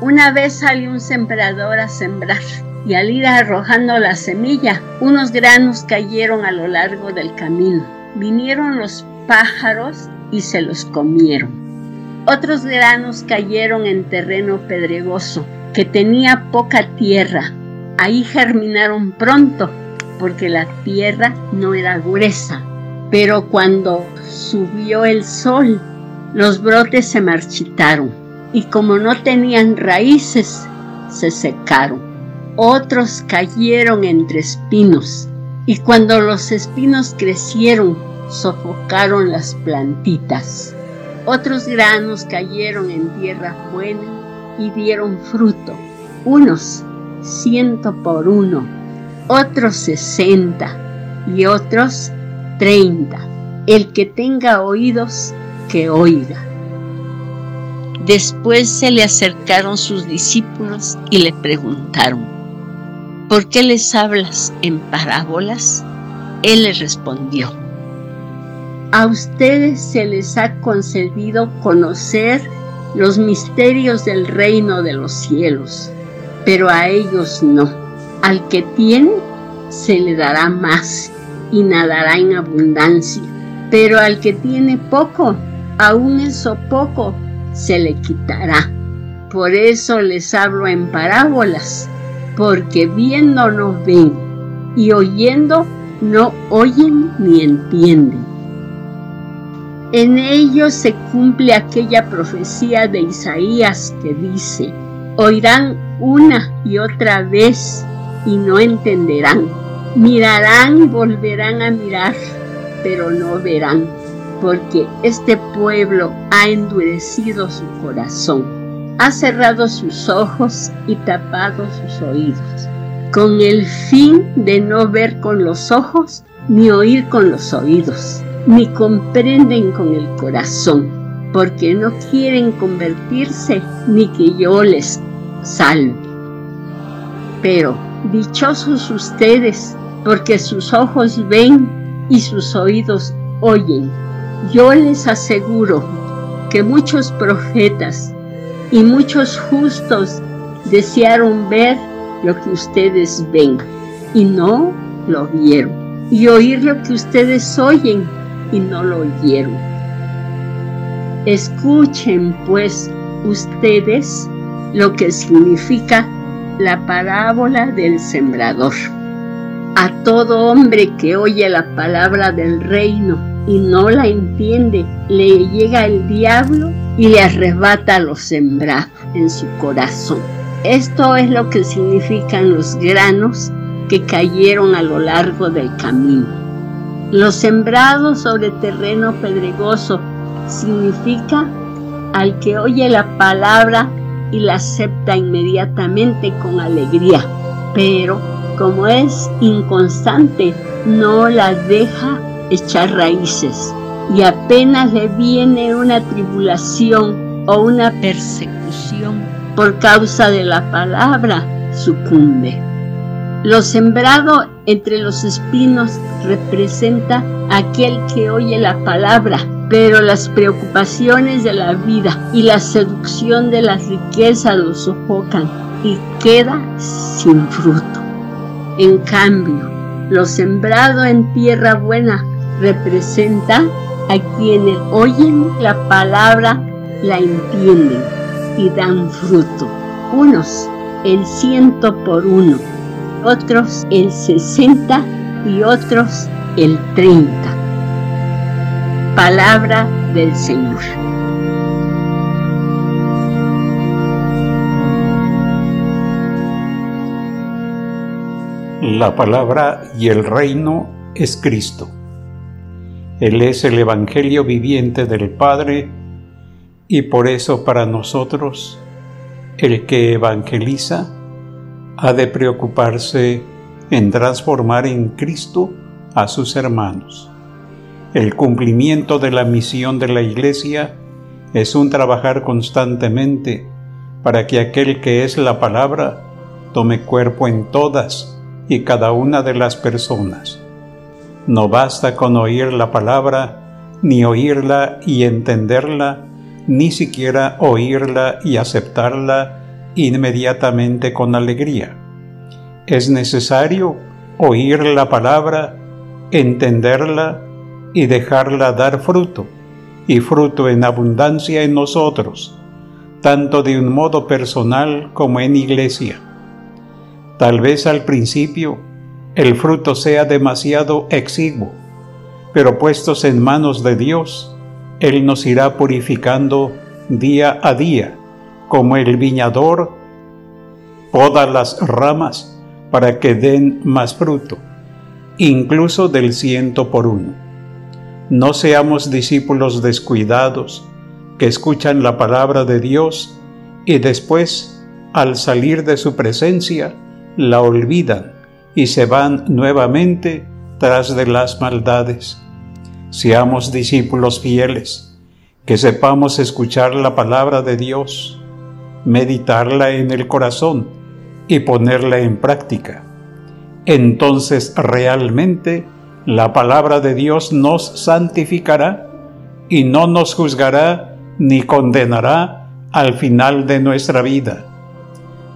una vez salió un sembrador a sembrar y al ir arrojando la semilla, unos granos cayeron a lo largo del camino. Vinieron los pájaros y se los comieron. Otros granos cayeron en terreno pedregoso, que tenía poca tierra. Ahí germinaron pronto, porque la tierra no era gruesa pero cuando subió el sol, los brotes se marchitaron y como no tenían raíces, se secaron. Otros cayeron entre espinos y cuando los espinos crecieron, sofocaron las plantitas. Otros granos cayeron en tierra buena y dieron fruto, unos ciento por uno, otros sesenta y otros 30. El que tenga oídos, que oiga. Después se le acercaron sus discípulos y le preguntaron, ¿por qué les hablas en parábolas? Él les respondió, a ustedes se les ha concedido conocer los misterios del reino de los cielos, pero a ellos no. Al que tiene, se le dará más y nadará en abundancia. Pero al que tiene poco, aún eso poco se le quitará. Por eso les hablo en parábolas, porque viendo no ven y oyendo no oyen ni entienden. En ellos se cumple aquella profecía de Isaías que dice, oirán una y otra vez y no entenderán Mirarán y volverán a mirar, pero no verán, porque este pueblo ha endurecido su corazón, ha cerrado sus ojos y tapado sus oídos, con el fin de no ver con los ojos ni oír con los oídos, ni comprenden con el corazón, porque no quieren convertirse ni que yo les salve. Pero dichosos ustedes porque sus ojos ven y sus oídos oyen. Yo les aseguro que muchos profetas y muchos justos desearon ver lo que ustedes ven y no lo vieron, y oír lo que ustedes oyen y no lo oyeron. Escuchen pues ustedes lo que significa la parábola del sembrador. A todo hombre que oye la palabra del reino y no la entiende, le llega el diablo y le arrebata lo sembrado en su corazón. Esto es lo que significan los granos que cayeron a lo largo del camino. Los sembrados sobre terreno pedregoso significa al que oye la palabra y la acepta inmediatamente con alegría, pero como es inconstante, no la deja echar raíces y apenas le viene una tribulación o una persecución por causa de la palabra, sucumbe. Lo sembrado entre los espinos representa aquel que oye la palabra, pero las preocupaciones de la vida y la seducción de las riquezas lo sofocan y queda sin fruto. En cambio, lo sembrado en tierra buena representa a quienes oyen la palabra, la entienden y dan fruto. Unos el ciento por uno, otros el sesenta y otros el treinta. Palabra del Señor. La palabra y el reino es Cristo. Él es el Evangelio viviente del Padre y por eso para nosotros El que evangeliza ha de preocuparse en transformar en Cristo a sus hermanos. El cumplimiento de la misión de la Iglesia es un trabajar constantemente para que aquel que es la palabra tome cuerpo en todas y cada una de las personas. No basta con oír la palabra, ni oírla y entenderla, ni siquiera oírla y aceptarla inmediatamente con alegría. Es necesario oír la palabra, entenderla y dejarla dar fruto, y fruto en abundancia en nosotros, tanto de un modo personal como en iglesia. Tal vez al principio el fruto sea demasiado exiguo, pero puestos en manos de Dios, Él nos irá purificando día a día, como el viñador poda las ramas para que den más fruto, incluso del ciento por uno. No seamos discípulos descuidados que escuchan la palabra de Dios y después, al salir de su presencia, la olvidan y se van nuevamente tras de las maldades. Seamos discípulos fieles, que sepamos escuchar la palabra de Dios, meditarla en el corazón y ponerla en práctica. Entonces realmente la palabra de Dios nos santificará y no nos juzgará ni condenará al final de nuestra vida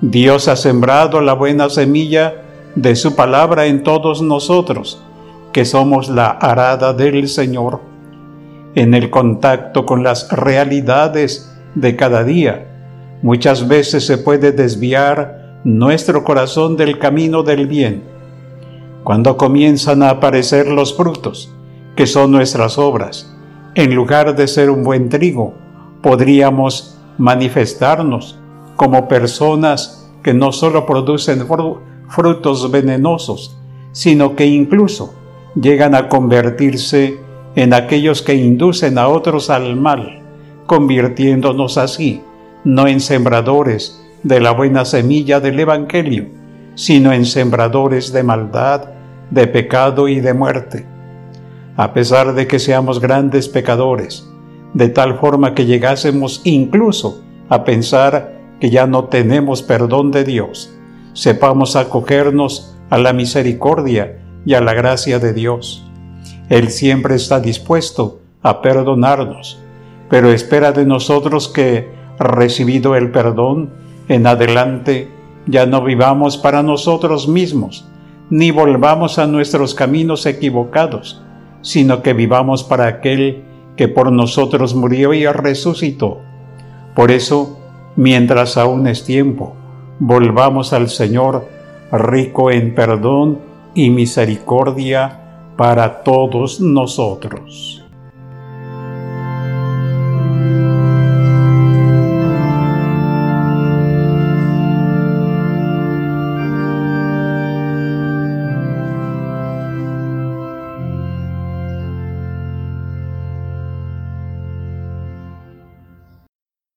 Dios ha sembrado la buena semilla de su palabra en todos nosotros, que somos la arada del Señor. En el contacto con las realidades de cada día, muchas veces se puede desviar nuestro corazón del camino del bien. Cuando comienzan a aparecer los frutos, que son nuestras obras, en lugar de ser un buen trigo, podríamos manifestarnos como personas que no solo producen frutos venenosos, sino que incluso llegan a convertirse en aquellos que inducen a otros al mal, convirtiéndonos así no en sembradores de la buena semilla del Evangelio, sino en sembradores de maldad, de pecado y de muerte. A pesar de que seamos grandes pecadores, de tal forma que llegásemos incluso a pensar que ya no tenemos perdón de Dios, sepamos acogernos a la misericordia y a la gracia de Dios. Él siempre está dispuesto a perdonarnos, pero espera de nosotros que, recibido el perdón, en adelante ya no vivamos para nosotros mismos, ni volvamos a nuestros caminos equivocados, sino que vivamos para aquel que por nosotros murió y resucitó. Por eso, mientras aún es tiempo, volvamos al Señor rico en perdón y misericordia para todos nosotros.